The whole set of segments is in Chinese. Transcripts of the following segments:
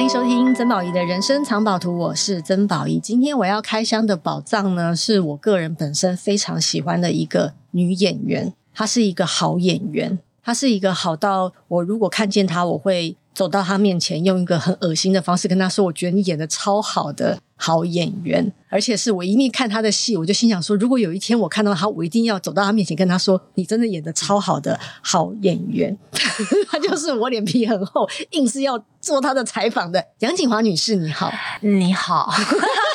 欢迎收听曾宝仪的人生藏宝图，我是曾宝仪。今天我要开箱的宝藏呢，是我个人本身非常喜欢的一个女演员，她是一个好演员，她是一个好到我如果看见她，我会走到他面前，用一个很恶心的方式跟他说：“我觉得你演的超好的。”好演员，而且是我一面看他的戏，我就心想说，如果有一天我看到他，我一定要走到他面前跟他说：“你真的演的超好的好演员。” 他就是我脸皮很厚，硬是要做他的采访的杨景华女士，你好，你好。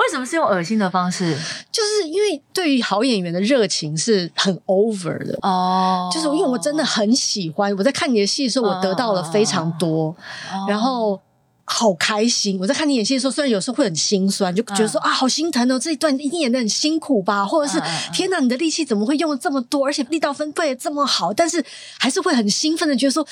为什么是用恶心的方式？就是因为对于好演员的热情是很 over 的哦，oh. 就是因为我真的很喜欢，我在看你的戏的时候，我得到了非常多，oh. 然后。好开心！我在看你演戏的时候，虽然有时候会很心酸，就觉得说、嗯、啊，好心疼哦，这一段一定演的很辛苦吧，或者是、嗯、天哪，你的力气怎么会用的这么多，而且力道分配这么好，但是还是会很兴奋的觉得说，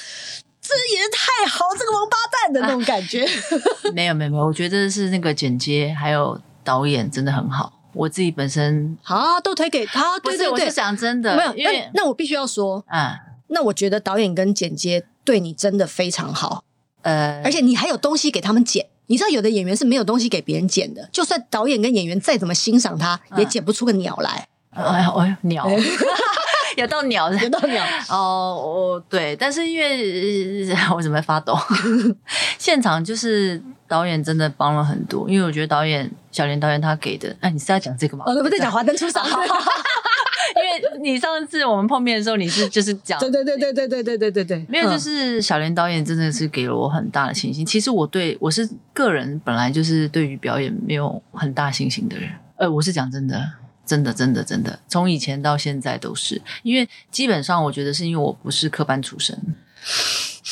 这演得太好，这个王八蛋的那种感觉。啊、没有没有没有，我觉得是那个剪接还有导演真的很好，我自己本身好都推给他。对对我是讲真的，没有，因为那，那我必须要说，嗯，那我觉得导演跟剪接对你真的非常好。呃，而且你还有东西给他们剪，你知道有的演员是没有东西给别人剪的，就算导演跟演员再怎么欣赏他，也剪不出个鸟来。哎呀，哎，鸟，有到鸟的，有到鸟。哦，哦，对，但是因为 我怎么会发抖？现场就是导演真的帮了很多，因为我觉得导演小莲导演他给的，哎，你是要讲这个吗？哦，不在讲华灯初上。因为你上次我们碰面的时候，你是就是讲对对对对对对对对对对，没有就是小莲导演真的是给了我很大的信心。其实我对我是个人本来就是对于表演没有很大信心的人，呃，我是讲真的，真的真的真的，从以前到现在都是，因为基本上我觉得是因为我不是科班出身，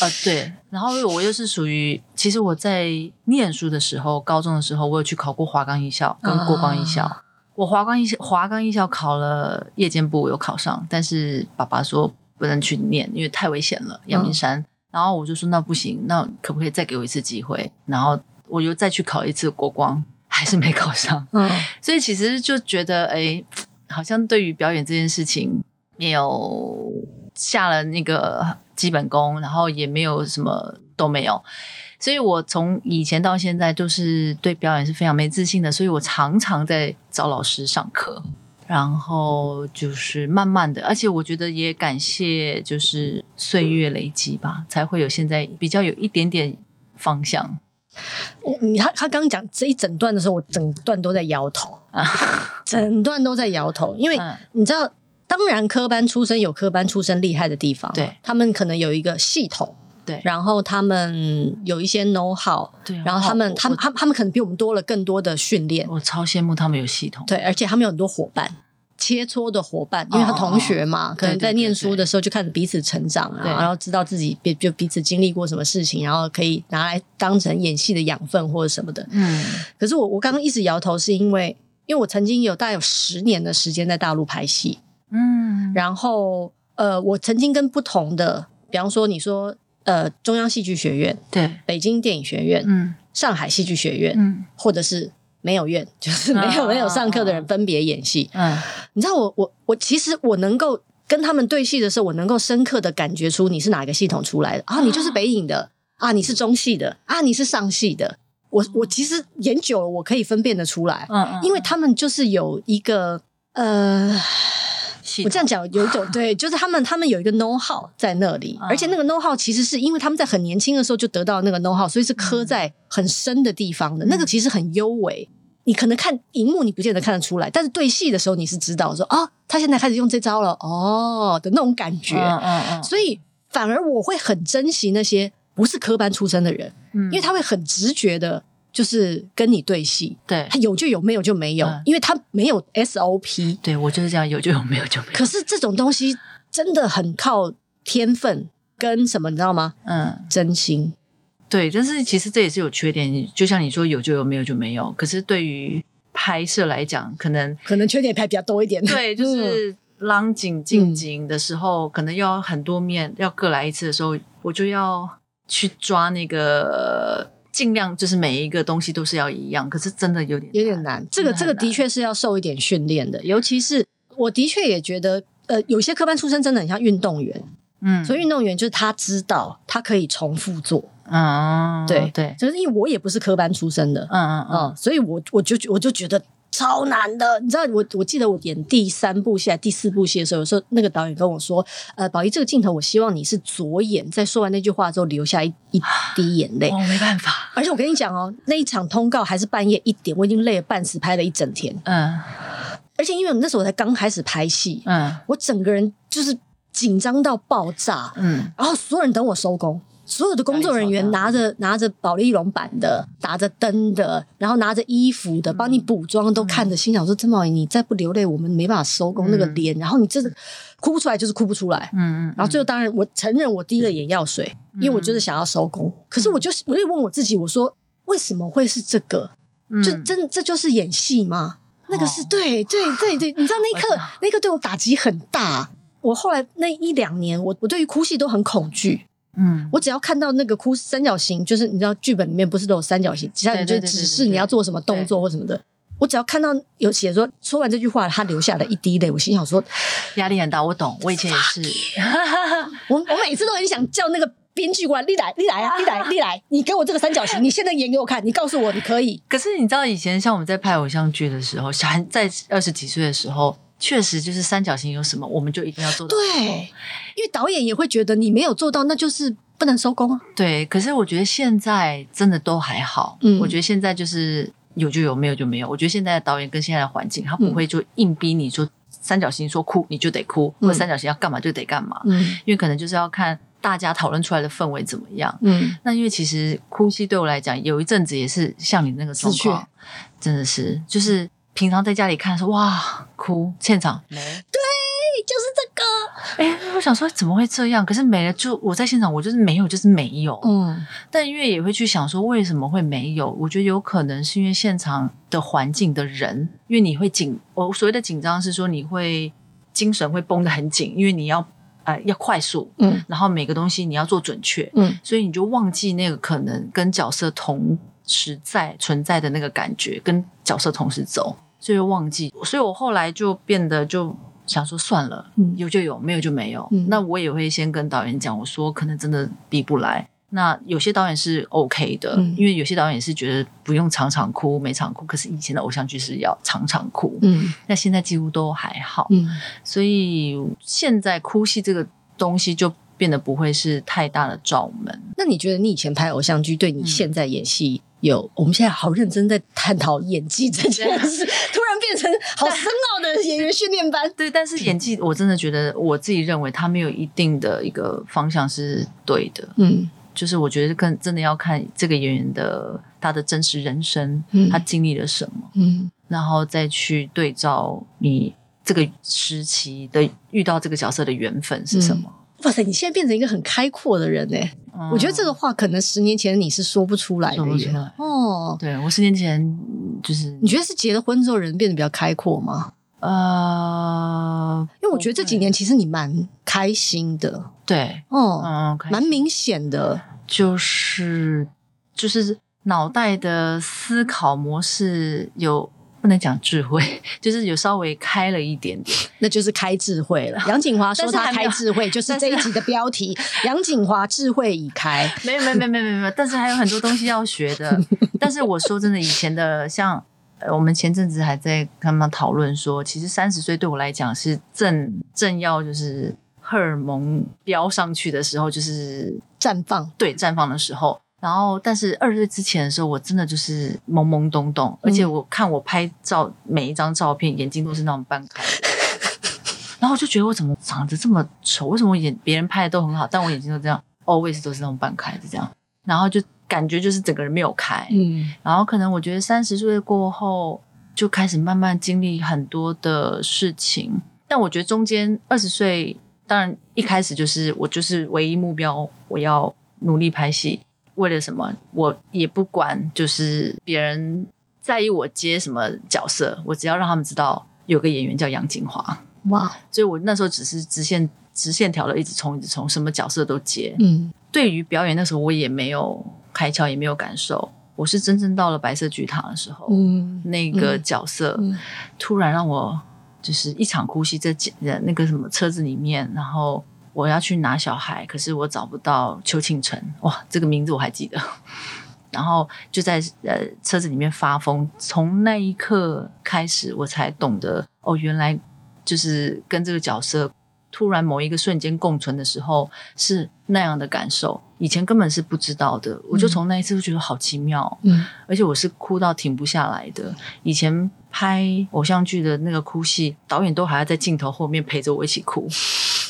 呃，对，然后我又是属于，其实我在念书的时候，高中的时候，我有去考过华冈艺校跟国光艺校。啊我华冈艺校华冈艺校考了夜间部，我有考上，但是爸爸说不能去念，因为太危险了，阳明山。嗯、然后我就说那不行，那可不可以再给我一次机会？然后我又再去考一次国光，还是没考上。嗯，所以其实就觉得，哎，好像对于表演这件事情没有下了那个基本功，然后也没有什么都没有。所以我从以前到现在都是对表演是非常没自信的，所以我常常在找老师上课，然后就是慢慢的，而且我觉得也感谢就是岁月累积吧，才会有现在比较有一点点方向。你他他刚刚讲这一整段的时候，我整段都在摇头啊，整段都在摇头，因为你知道，当然科班出身有科班出身厉害的地方，对，他们可能有一个系统。对，然后他们有一些 know how，对，然后他们他们他他们可能比我们多了更多的训练。我超羡慕他们有系统，对，而且他们有很多伙伴，切磋的伙伴，因为他同学嘛，可能在念书的时候就看着彼此成长啊，然后知道自己别就彼此经历过什么事情，然后可以拿来当成演戏的养分或者什么的。嗯，可是我我刚刚一直摇头，是因为因为我曾经有大概有十年的时间在大陆拍戏，嗯，然后呃，我曾经跟不同的，比方说你说。呃，中央戏剧学院，对，北京电影学院，嗯，上海戏剧学院，嗯，或者是没有院，就是没有、啊、没有上课的人分别演戏。嗯，你知道我我我其实我能够跟他们对戏的时候，我能够深刻的感觉出你是哪一个系统出来的啊？你就是北影的啊？你是中戏的啊？你是上戏的？我我其实演久了，我可以分辨得出来。嗯嗯，因为他们就是有一个呃。我这样讲有一种 对，就是他们他们有一个 know how 在那里，而且那个 know how 其实是因为他们在很年轻的时候就得到那个 know how，所以是刻在很深的地方的。那个其实很幽微，你可能看荧幕你不见得看得出来，但是对戏的时候你是知道说哦，他现在开始用这招了哦的那种感觉。嗯嗯嗯。所以反而我会很珍惜那些不是科班出身的人，嗯，因为他会很直觉的。就是跟你对戏，对，他有就有，没有就没有，嗯、因为他没有 SOP。对，我就是这样，有就有，没有就没有。可是这种东西真的很靠天分跟什么，你知道吗？嗯，真心。对，但是其实这也是有缺点，就像你说有就有，没有就没有。可是对于拍摄来讲，可能可能缺点拍比较多一点。对，就是拉景近景的时候，嗯、可能要很多面，要各来一次的时候，我就要去抓那个。尽量就是每一个东西都是要一样，可是真的有点有点难。这个这个的确是要受一点训练的，尤其是我的确也觉得，呃，有些科班出身真的很像运动员，嗯，所以运动员就是他知道他可以重复做，嗯，对对，就是因为我也不是科班出身的，嗯嗯嗯，嗯，所以我我就我就觉得。超难的，你知道我我记得我演第三部戏、第四部戏的时候，有时候那个导演跟我说：“呃，宝仪，这个镜头我希望你是左眼，在说完那句话之后流下一一滴眼泪。”哦，没办法。而且我跟你讲哦，那一场通告还是半夜一点，我已经累了半死，拍了一整天。嗯，而且因为那时候我才刚开始拍戏，嗯，我整个人就是紧张到爆炸，嗯，然后所有人等我收工。所有的工作人员拿着拿着保丽龙板的，打着灯的，然后拿着衣服的，帮你补妆，都看着心想说：“曾宝仪，你再不流泪，我们没办法收工那个脸。”然后你真的哭不出来，就是哭不出来。嗯嗯。然后最后，当然我承认我滴了眼药水，因为我就是想要收工。可是我就我就问我自己，我说为什么会是这个？就真这就是演戏吗？那个是对对对对，你知道那一刻 那一刻对我打击很大。我后来那一两年，我我对于哭戏都很恐惧。嗯，我只要看到那个哭三角形，就是你知道剧本里面不是都有三角形，其他你就指示你要做什么动作或什么的。我只要看到有写说说完这句话，他流下了一滴泪，我心想说压力很大。我懂，我以前也是。我我每次都很想叫那个编剧过来，你来，你来啊，你来，你来，你给我这个三角形，你现在演给我看，你告诉我你可以。可是你知道以前像我们在拍偶像剧的时候，小孩在二十几岁的时候。确实，就是三角形有什么，我们就一定要做到。对，因为导演也会觉得你没有做到，那就是不能收工啊。对，可是我觉得现在真的都还好。嗯，我觉得现在就是有就有，没有就没有。我觉得现在的导演跟现在的环境，他不会就硬逼你说三角形说哭你就得哭，嗯、或者三角形要干嘛就得干嘛。嗯，因为可能就是要看大家讨论出来的氛围怎么样。嗯，那因为其实哭戏对我来讲，有一阵子也是像你那个状况，真的是就是。平常在家里看说哇哭，现场没，对，就是这个。哎、欸，我想说怎么会这样？可是没了，就我在现场，我就是没有，就是没有。嗯，但因为也会去想说为什么会没有？我觉得有可能是因为现场的环境的人，因为你会紧，我所谓的紧张是说你会精神会绷得很紧，因为你要呃要快速，嗯，然后每个东西你要做准确，嗯，所以你就忘记那个可能跟角色同时在存在的那个感觉，跟角色同时走。所以忘记，所以我后来就变得就想说算了，嗯、有就有，没有就没有。嗯、那我也会先跟导演讲，我说可能真的比不来。那有些导演是 OK 的，嗯、因为有些导演是觉得不用常常哭，每场哭。可是以前的偶像剧是要常常哭，嗯，那现在几乎都还好，嗯，所以现在哭戏这个东西就变得不会是太大的罩门。那你觉得你以前拍偶像剧，对你现在演戏？嗯有，我们现在好认真在探讨演技这件事，突然变成好深奥的演员训练班。对，但是演技我真的觉得，我自己认为他没有一定的一个方向是对的。嗯，就是我觉得更真的要看这个演员的他的真实人生，嗯、他经历了什么，嗯，然后再去对照你这个时期的遇到这个角色的缘分是什么。嗯哇塞！你现在变成一个很开阔的人哎，嗯、我觉得这个话可能十年前你是说不出来的。说不出来哦。对，我十年前就是，你觉得是结了婚之后人变得比较开阔吗？呃，因为我觉得这几年其实你蛮开心的。对，哦，嗯，蛮明显的，就是就是脑袋的思考模式有。不能讲智慧，就是有稍微开了一点点，那就是开智慧了。杨景华 说他开智慧，就是这一集的标题。杨景华智慧已开，没有没有没有没有没有，但是还有很多东西要学的。但是我说真的，以前的像我们前阵子还在跟他们讨论说，其实三十岁对我来讲是正正要就是荷尔蒙飙上去的时候，就是绽放，对，绽放的时候。然后，但是二十岁之前的时候，我真的就是懵懵懂懂，而且我看我拍照每一张照片，眼睛都是那种半开的，然后我就觉得我怎么长得这么丑？为什么我眼别人拍的都很好，但我眼睛都这样，always 都是那种半开的这样，然后就感觉就是整个人没有开。嗯，然后可能我觉得三十岁过后就开始慢慢经历很多的事情，但我觉得中间二十岁，当然一开始就是我就是唯一目标，我要努力拍戏。为了什么？我也不管，就是别人在意我接什么角色，我只要让他们知道有个演员叫杨谨华。哇！所以我那时候只是直线直线条的一直冲，一直冲，什么角色都接。嗯，对于表演那时候我也没有开窍，也没有感受。我是真正到了白色巨塔的时候，嗯，那个角色突然让我就是一场哭戏，在那个什么车子里面，然后。我要去拿小孩，可是我找不到邱庆辰，哇，这个名字我还记得。然后就在呃车子里面发疯，从那一刻开始，我才懂得哦，原来就是跟这个角色突然某一个瞬间共存的时候是那样的感受，以前根本是不知道的。我就从那一次就觉得好奇妙，嗯，而且我是哭到停不下来的。以前拍偶像剧的那个哭戏，导演都还要在镜头后面陪着我一起哭。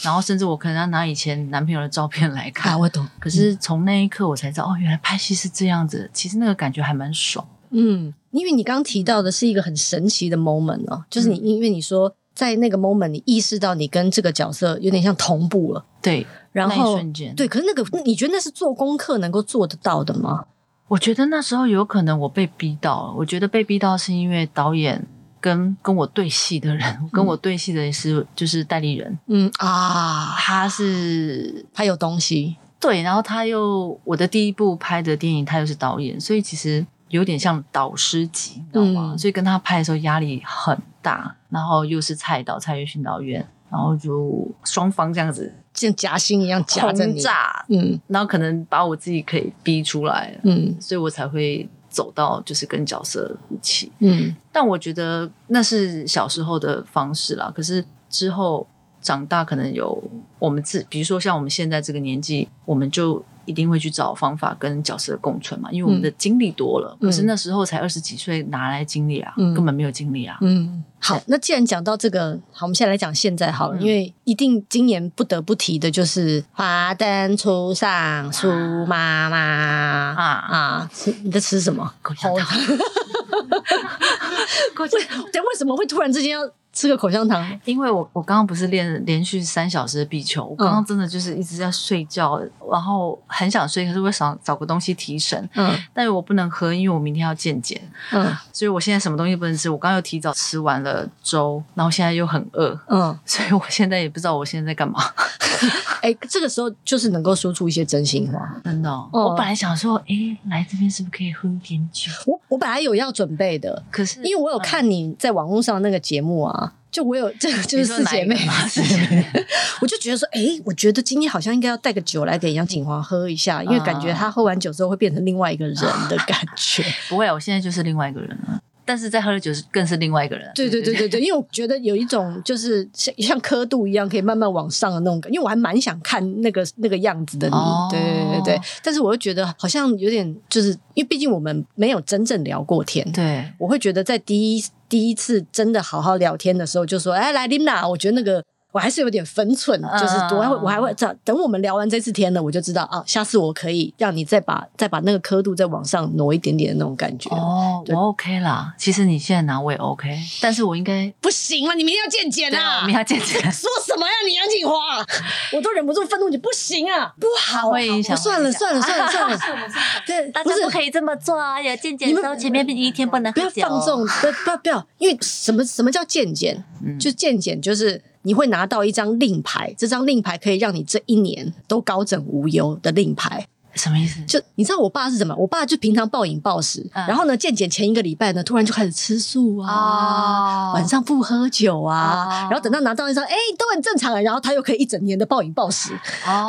然后甚至我可能要拿以前男朋友的照片来看，啊、我懂。可是从那一刻我才知道，嗯、哦，原来拍戏是这样子。其实那个感觉还蛮爽。嗯，因为你刚刚提到的是一个很神奇的 moment 哦，就是你因为你说在那个 moment 你意识到你跟这个角色有点像同步了，对，然后那一瞬间，对。可是那个你觉得那是做功课能够做得到的吗？我觉得那时候有可能我被逼到了。我觉得被逼到是因为导演。跟跟我对戏的人，跟我对戏的人是就是代理人，嗯啊，他是他有东西，对，然后他又我的第一部拍的电影，他又是导演，所以其实有点像导师级，你知道吗？嗯、所以跟他拍的时候压力很大，然后又是蔡导蔡岳勋导演，然后就双方这样子像夹心一样夹着你，嗯，然后可能把我自己可以逼出来，嗯，所以我才会。走到就是跟角色一起，嗯，但我觉得那是小时候的方式啦。可是之后长大，可能有我们自，比如说像我们现在这个年纪，我们就。一定会去找方法跟角色共存嘛，因为我们的经历多了。嗯、可是那时候才二十几岁，哪来经历啊？嗯、根本没有经历啊。嗯，好，那既然讲到这个，好，我们现在来讲现在好了，嗯、因为一定今年不得不提的就是华灯初上，苏妈妈啊啊！吃你在吃什么？口香糖。口香糖。对，为什么会突然之间要？吃个口香糖，因为我我刚刚不是练连续三小时的壁球，我刚刚真的就是一直在睡觉，嗯、然后很想睡，可是我想找个东西提神，嗯，但是我不能喝，因为我明天要健检，嗯，所以我现在什么东西不能吃。我刚刚又提早吃完了粥，然后现在又很饿，嗯，所以我现在也不知道我现在在干嘛。哎、欸，这个时候就是能够说出一些真心话，真的、我本来想说，哎、欸，来这边是不是可以喝一点酒？我我本来有要准备的，可是因为我有看你在网络上那个节目啊。就我有这个就是四姐妹嘛，我就觉得说，哎、欸，我觉得今天好像应该要带个酒来给杨景华喝一下，因为感觉他喝完酒之后会变成另外一个人的感觉。不会，我现在就是另外一个人了。但是在喝了酒是更是另外一个人。对对对对对，因为我觉得有一种就是像像刻度一样，可以慢慢往上的那种感。因为我还蛮想看那个那个样子的你，哦、对对对对。但是我又觉得好像有点，就是因为毕竟我们没有真正聊过天。对，我会觉得在第一第一次真的好好聊天的时候，就说：“哎，来琳娜，我觉得那个。”我还是有点分寸，就是我还会我还会这样等我们聊完这次天了，我就知道啊，下次我可以让你再把再把那个刻度再往上挪一点点的那种感觉。哦，我 OK 啦。其实你现在拿我也 OK，但是我应该不行了。你明天要健检啊！明天要见检，说什么呀？你杨谨华，我都忍不住愤怒，你不行啊，不好，会影响。算了算了算了算了，对，大家不可以这么做啊！有见检的时候，前面一天不能不要放纵，不不要不要，因为什么什么叫见检？就见检就是。你会拿到一张令牌，这张令牌可以让你这一年都高枕无忧的令牌。什么意思？就你知道我爸是什么？我爸就平常暴饮暴食，嗯、然后呢，健检前一个礼拜呢，突然就开始吃素啊，哦、晚上不喝酒啊，哦、然后等到拿到一张，哎，都很正常啊，然后他又可以一整年的暴饮暴食。哦，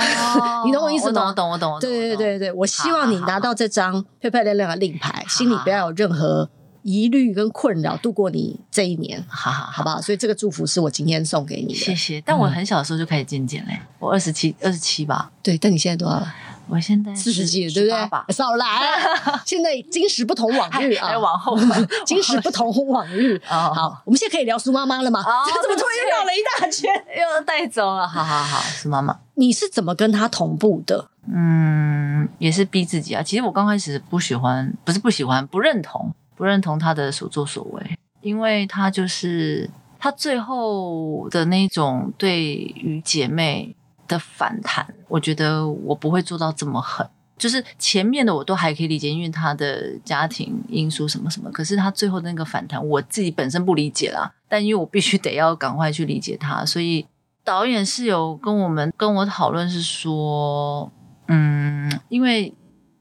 你懂我意思吗？我懂，我懂，我懂。对对对对，我希望你拿到这张漂漂亮亮的令牌，心里不要有任何。疑虑跟困扰度过你这一年，好好好不好？所以这个祝福是我今天送给你的，谢谢。但我很小的时候就开始健检嘞，我二十七，二十七吧。对，但你现在多少了？我现在四十几了，对不对？少来，现在 今时不同往日啊，还往后，今时不同往日。好，我们现在可以聊苏妈妈了吗？怎么突然又绕了一大圈，又带走了？好好好，苏妈妈，你是怎么跟她同步的？嗯，也是逼自己啊。其实我刚开始不喜欢，不是不喜欢，不认同。不认同他的所作所为，因为他就是他最后的那种对于姐妹的反弹，我觉得我不会做到这么狠。就是前面的我都还可以理解，因为他的家庭因素什么什么。可是他最后那个反弹，我自己本身不理解啦，但因为我必须得要赶快去理解他，所以导演是有跟我们跟我讨论，是说，嗯，因为。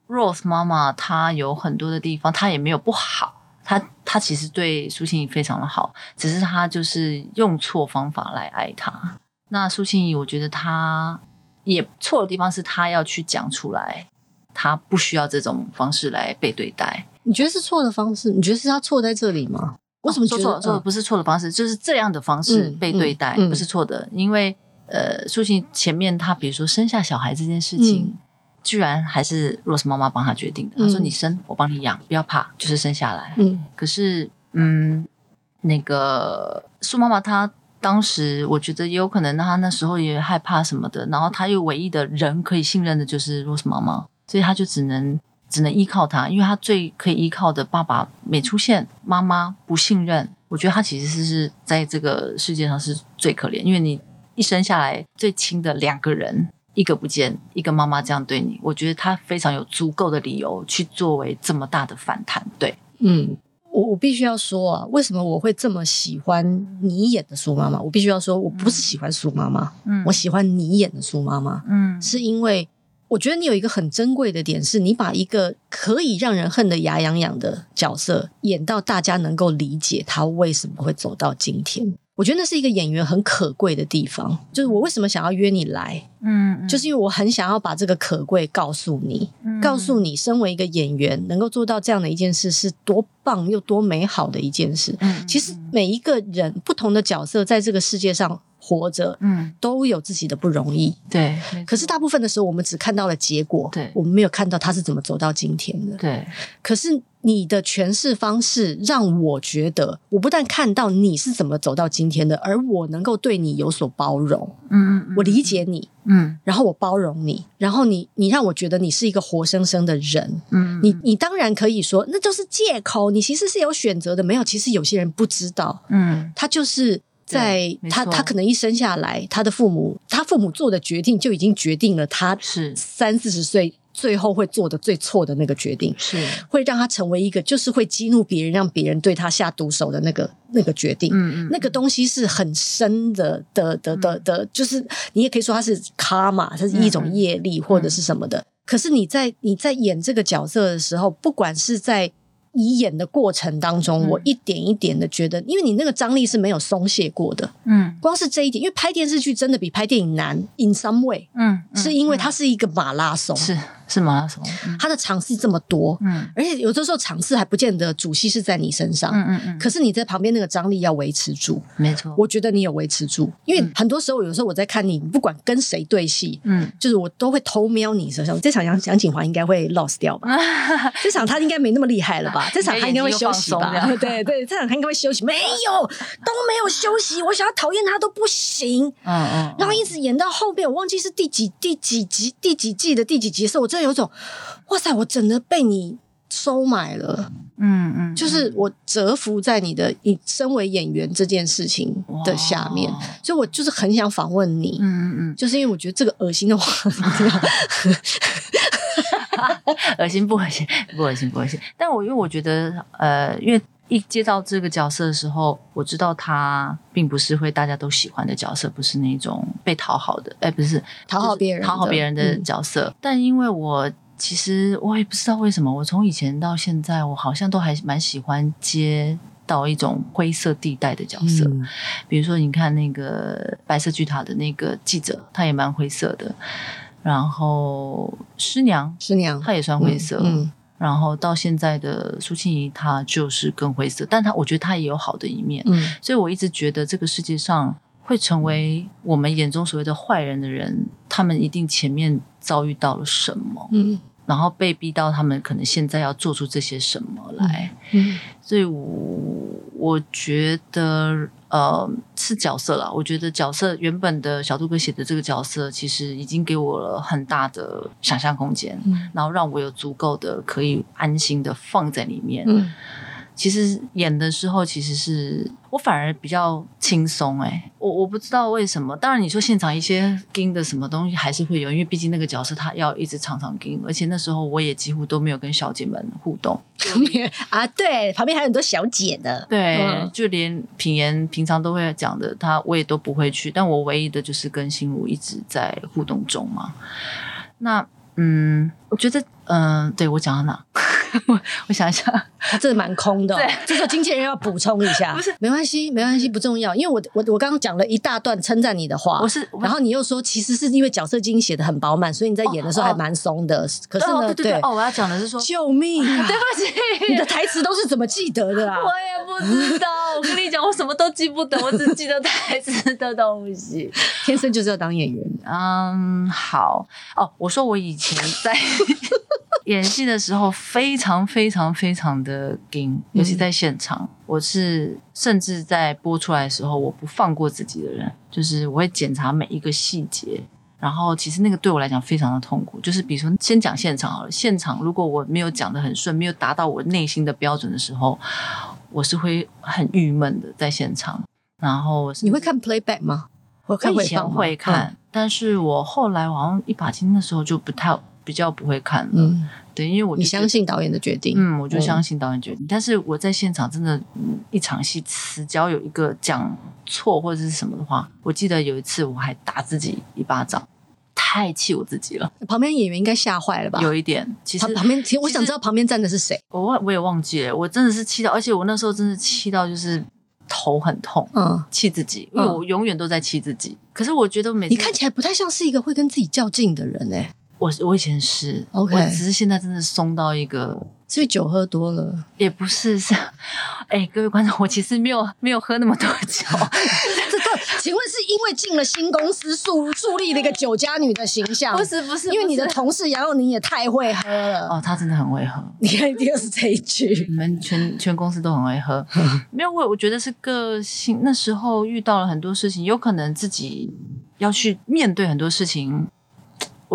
Rose 妈妈她有很多的地方，她也没有不好，她她其实对苏庆怡非常的好，只是她就是用错方法来爱她。那苏庆怡，我觉得她也错的地方是她要去讲出来，她不需要这种方式来被对待。你觉得是错的方式？你觉得是他错在这里吗？为什么说错？错不是错的方式，就是这样的方式被对待，嗯嗯嗯、不是错的。因为呃，苏庆前面他比如说生下小孩这件事情，嗯、居然还是 Rose 妈妈帮他决定的。他说：“你生，我帮你养，不要怕，就是生下来。”嗯，可是嗯，那个苏妈妈她当时我觉得也有可能，她那时候也害怕什么的，然后她又唯一的人可以信任的就是 Rose 妈妈，所以她就只能。只能依靠他，因为她最可以依靠的爸爸没出现，妈妈不信任。我觉得她其实是是在这个世界上是最可怜，因为你一生下来最亲的两个人，一个不见，一个妈妈这样对你，我觉得他非常有足够的理由去作为这么大的反弹。对，嗯，我我必须要说啊，为什么我会这么喜欢你演的苏妈妈？我必须要说，我不是喜欢苏妈妈，嗯，我喜欢你演的苏妈妈，嗯，是因为。我觉得你有一个很珍贵的点，是你把一个可以让人恨得牙痒痒的角色演到大家能够理解他为什么会走到今天。我觉得那是一个演员很可贵的地方，就是我为什么想要约你来，嗯，就是因为我很想要把这个可贵告诉你，告诉你，身为一个演员能够做到这样的一件事是多棒又多美好的一件事。嗯其实每一个人不同的角色在这个世界上。活着，嗯，都有自己的不容易，对。可是大部分的时候，我们只看到了结果，对，我们没有看到他是怎么走到今天的，对。可是你的诠释方式让我觉得，我不但看到你是怎么走到今天的，而我能够对你有所包容，嗯，嗯，嗯，我理解你，嗯，然后我包容你，然后你，你让我觉得你是一个活生生的人，嗯，嗯，你，你当然可以说那就是借口，你其实是有选择的，没有，其实有些人不知道，嗯，他就是。在他他可能一生下来，他的父母他父母做的决定就已经决定了他是三四十岁最后会做的最错的那个决定，是会让他成为一个就是会激怒别人，让别人对他下毒手的那个那个决定。嗯嗯，那个东西是很深的的的的的，就是你也可以说它是卡玛，它是一种业力或者是什么的。可是你在你在演这个角色的时候，不管是在。你演的过程当中，嗯、我一点一点的觉得，因为你那个张力是没有松懈过的。嗯，光是这一点，因为拍电视剧真的比拍电影难，in some way。嗯，嗯，是因为它是一个马拉松。是。是马拉松，他的场次这么多，嗯，而且有的时候场次还不见得主戏是在你身上，嗯嗯嗯，可是你在旁边那个张力要维持住，没错，我觉得你有维持住，因为很多时候有时候我在看你，不管跟谁对戏，嗯，就是我都会偷瞄你身上。这场杨杨景华应该会 lost 掉吧？这场他应该没那么厉害了吧？这场他应该会休息吧？对对，这场他应该会休息，没有都没有休息，我想要讨厌他都不行，嗯嗯，然后一直演到后面，我忘记是第几第几集第几季的第几集的时候，我真的有种。哇塞！我真的被你收买了，嗯嗯，就是我折服在你的你身为演员这件事情的下面，所以我就是很想访问你，嗯嗯嗯，就是因为我觉得这个恶心的话，恶心不恶心？不恶心不恶心。但我因为我觉得，呃，因为一接到这个角色的时候，我知道他并不是会大家都喜欢的角色，不是那种被讨好的，哎，不是讨好别人、讨好别人的角色。嗯、但因为我。其实我也不知道为什么，我从以前到现在，我好像都还蛮喜欢接到一种灰色地带的角色。嗯、比如说，你看那个白色巨塔的那个记者，他也蛮灰色的。然后师娘，师娘，她也算灰色。嗯嗯、然后到现在的苏庆怡，她就是更灰色，但她我觉得她也有好的一面。嗯、所以我一直觉得这个世界上。会成为我们眼中所谓的坏人的人，他们一定前面遭遇到了什么，嗯，然后被逼到他们可能现在要做出这些什么来，嗯，嗯，所以我我觉得呃是角色啦，我觉得角色原本的小杜哥写的这个角色，其实已经给我了很大的想象空间，嗯，然后让我有足够的可以安心的放在里面，嗯。其实演的时候，其实是我反而比较轻松哎，我我不知道为什么。当然你说现场一些跟的什么东西还是会有，因为毕竟那个角色他要一直常常跟，而且那时候我也几乎都没有跟小姐们互动 啊。对，旁边还有很多小姐的，对，嗯、就连品言平常都会讲的，他我也都不会去。但我唯一的就是跟心如一直在互动中嘛。那嗯。我觉得，嗯、呃，对我讲到哪？我我想一下，他真的蛮空的、哦。对，这时候经纪人要补充一下。不是，没关系，没关系，不重要。因为我我我刚刚讲了一大段称赞你的话，我是，然后你又说，其实是因为角色经写的很饱满，所以你在演的时候还蛮松的。哦、可是呢，哦、对，对，对，对哦，我要讲的是说，救命、啊！对不起，你的台词都是怎么记得的啊？我也不知道。我跟你讲，我什么都记不得，我只记得台词的东西。天生就是要当演员。嗯，好哦。我说我以前在。演戏的时候非常非常非常的紧，尤其在现场，嗯、我是甚至在播出来的时候，我不放过自己的人，就是我会检查每一个细节。然后其实那个对我来讲非常的痛苦，就是比如说先讲现场好了，现场如果我没有讲的很顺，没有达到我内心的标准的时候，我是会很郁闷的在现场。然后你会看 playback 吗？我以前会看，嗯、但是我后来好像一把金的时候就不太。比较不会看了，嗯，对，因为我你相信导演的决定，嗯，我就相信导演决定。嗯、但是我在现场真的，一场戏词只要有一个讲错或者是什么的话，我记得有一次我还打自己一巴掌，太气我自己了。旁边演员应该吓坏了吧？有一点，其实旁边，其实我想知道旁边站的是谁。我忘我也忘记了，我真的是气到，而且我那时候真的气到就是头很痛，嗯，气自己，因为我永远都在气自己。嗯、可是我觉得每次你看起来不太像是一个会跟自己较劲的人哎、欸。我我以前是，OK，我只是现在真的松到一个，所以酒喝多了也不是是，哎、欸，各位观众，我其实没有没有喝那么多酒，这个请问是因为进了新公司树树立了一个酒家女的形象？不是不是，因为你的同事杨佑宁也太会喝了哦，他真的很会喝，你看一定是这一句，你们全全公司都很会喝，没有我我觉得是个性，那时候遇到了很多事情，有可能自己要去面对很多事情。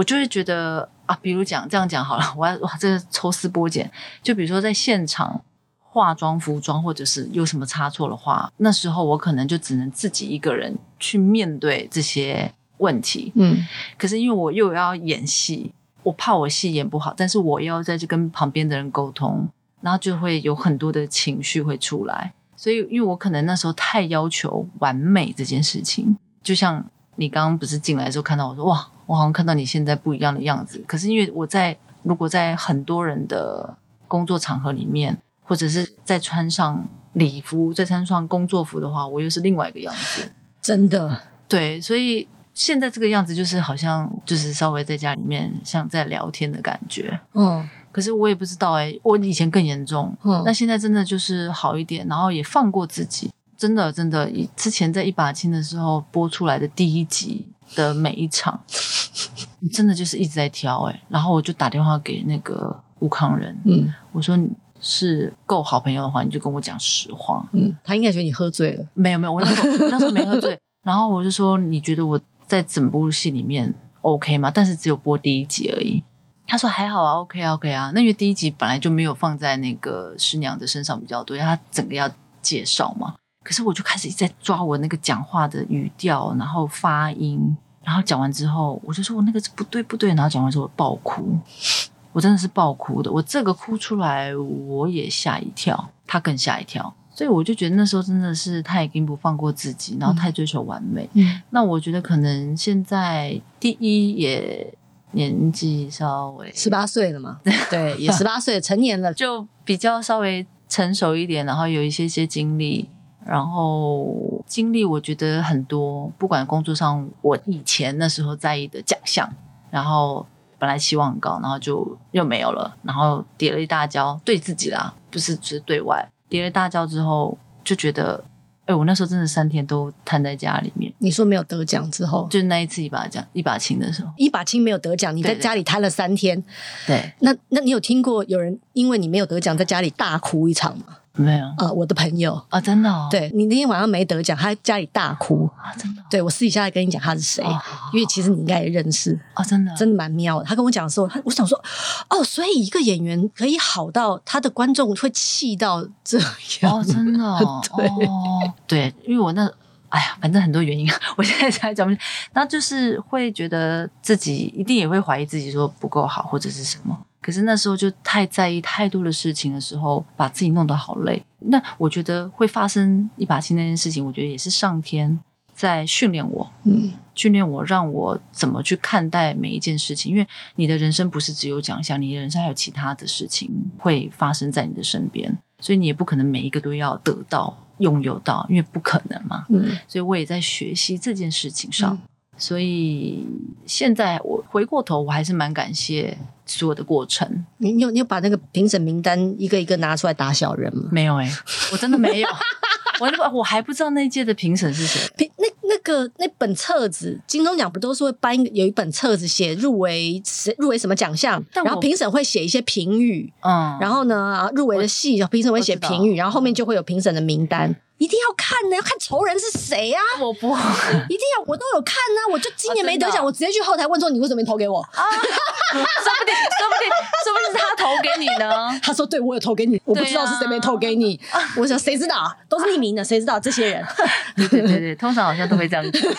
我就会觉得啊，比如讲这样讲好了，我要哇，这个抽丝剥茧，就比如说在现场化妆、服装，或者是有什么差错的话，那时候我可能就只能自己一个人去面对这些问题。嗯，可是因为我又要演戏，我怕我戏演不好，但是我又要再去跟旁边的人沟通，然后就会有很多的情绪会出来。所以，因为我可能那时候太要求完美这件事情，就像你刚刚不是进来的时候看到我说哇。我好像看到你现在不一样的样子，可是因为我在如果在很多人的工作场合里面，或者是在穿上礼服、再穿上工作服的话，我又是另外一个样子。真的，对，所以现在这个样子就是好像就是稍微在家里面像在聊天的感觉。嗯，可是我也不知道哎、欸，我以前更严重，嗯，那现在真的就是好一点，然后也放过自己。真的，真的，之前在一把青的时候播出来的第一集的每一场。你真的就是一直在挑哎、欸，然后我就打电话给那个吴康仁，嗯，我说你是够好朋友的话，你就跟我讲实话，嗯，他应该觉得你喝醉了，没有没有，我那时候我那时候没喝醉，然后我就说你觉得我在整部戏里面 OK 吗？但是只有播第一集而已，他说还好啊，OK 啊 OK 啊，那因为第一集本来就没有放在那个师娘的身上比较多，因为他整个要介绍嘛，可是我就开始一抓我那个讲话的语调，然后发音。然后讲完之后，我就说我那个是不对不对。然后讲完之后我爆哭，我真的是爆哭的。我这个哭出来，我也吓一跳，他更吓一跳。所以我就觉得那时候真的是太已经不放过自己，然后太追求完美。嗯，那我觉得可能现在第一也年纪稍微十八岁了嘛，对，也十八岁成年了，就比较稍微成熟一点，然后有一些些经历。然后经历，我觉得很多，不管工作上，我以前那时候在意的奖项，然后本来期望很高，然后就又没有了，然后跌了一大跤，对自己啦，不是只是对外，跌了一大跤之后，就觉得，哎，我那时候真的三天都瘫在家里面。你说没有得奖之后，就那一次一把奖一把青的时候，一把青没有得奖，你在家里瘫了三天。对，对，那那你有听过有人因为你没有得奖，在家里大哭一场吗？没有啊，我的朋友。啊，真的，哦，对，你那天晚上没得奖，他在家里大哭。啊，真的，对，我私底下来跟你讲他是谁，哦，因为其实你应该也认识。啊，真的，真的蛮妙的。他跟我讲的时候，他我想说，哦，所以一个演员可以好到他的观众会气到这样，哦，真的，哦，对，因为我那，哎呀，反正很多原因，我现在才讲不，那就是会觉得自己一定也会怀疑自己说不够好或者是什么。可是那时候就太在意太多的事情的时候，把自己弄得好累。那我觉得会发生一把青那件事情，我觉得也是上天在训练我，嗯，训练我，让我怎么去看待每一件事情。因为你的人生不是只有奖项，你的人生还有其他的事情会发生在你的身边，所以你也不可能每一个都要得到、拥有到，因为不可能嘛。嗯，所以我也在学习这件事情上。嗯所以现在我回过头，我还是蛮感谢所有的过程。你有你有把那个评审名单一个一个拿出来打小人吗？没有哎、欸，我真的没有。我我还不知道那一届的评审是谁。评那那个那本册子，金钟奖不都是会颁有一本册子写入围谁入围什么奖项，然后评审会写一些评语，嗯，然后呢入围的戏，评审会写评语，然后后面就会有评审的名单。一定要看呢，要看仇人是谁啊！我不，一定要，我都有看呢。我就今年没得奖，我直接去后台问说：“你为什么没投给我？”啊，说不定，说不定，说不定是他投给你呢。他说：“对，我有投给你，我不知道是谁没投给你。”啊我想谁知道？都是匿名的，谁知道这些人？对对对对，通常好像都会这样子。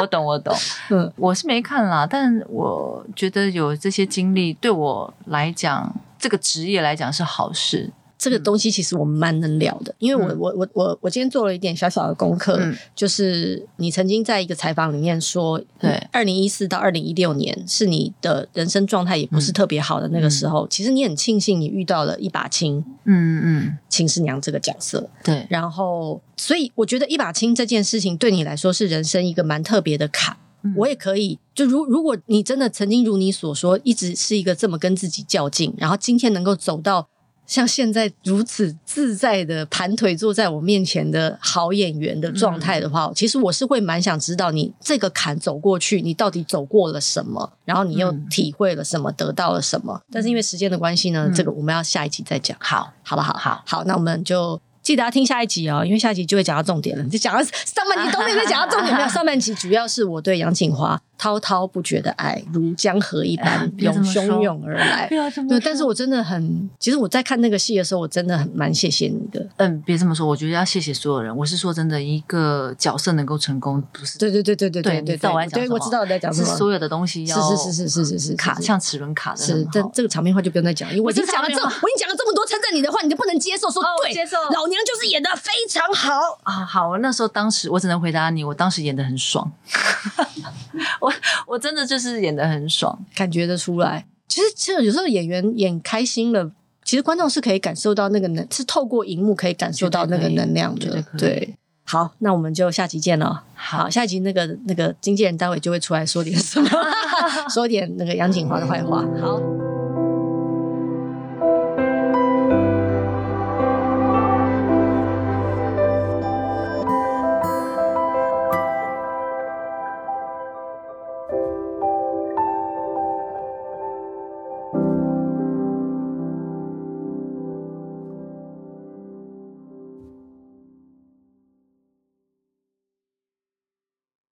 我懂，我懂。嗯，我是没看啦，但我觉得有这些经历对我来讲，这个职业来讲是好事。这个东西其实我们蛮能聊的，因为我我我我我今天做了一点小小的功课，嗯、就是你曾经在一个采访里面说，对，二零一四到二零一六年是你的人生状态也不是特别好的那个时候，嗯、其实你很庆幸你遇到了一把青，嗯嗯，青师娘这个角色，对，然后所以我觉得一把青这件事情对你来说是人生一个蛮特别的坎，嗯、我也可以，就如如果你真的曾经如你所说，一直是一个这么跟自己较劲，然后今天能够走到。像现在如此自在的盘腿坐在我面前的好演员的状态的话，嗯、其实我是会蛮想知道你这个坎走过去，你到底走过了什么，然后你又体会了什么，嗯、得到了什么。但是因为时间的关系呢，嗯、这个我们要下一集再讲，好，好不好？好，好，那我们就。记得要听下一集哦，因为下一集就会讲到重点了。就讲到上半集都没有讲到重点，没有 上半集主要是我对杨锦华滔滔不绝的爱，如江河一般涌汹涌而来。对，但是我真的很，其实我在看那个戏的时候，我真的很蛮谢谢你的。嗯，别这么说，我觉得要谢谢所有人。我是说真的，一个角色能够成功，不是对对对对对对对。对，我知道我在讲什么。是所有的东西要是是是是是是卡，像齿轮卡的。是，但这个场面话就不用再讲，因为我已经讲了这，我已经讲了你的话，你就不能接受？说对，接受。老娘就是演的。非常好啊！好，那时候当时我只能回答你，我当时演的很爽，我我真的就是演的很爽，感觉得出来。其实，其实有时候演员演开心了，其实观众是可以感受到那个能，是透过荧幕可以感受到那个能量的。对，好，那我们就下集见了。好，下集那个那个经纪人待会就会出来说点什么，说点那个杨景华的坏话。好。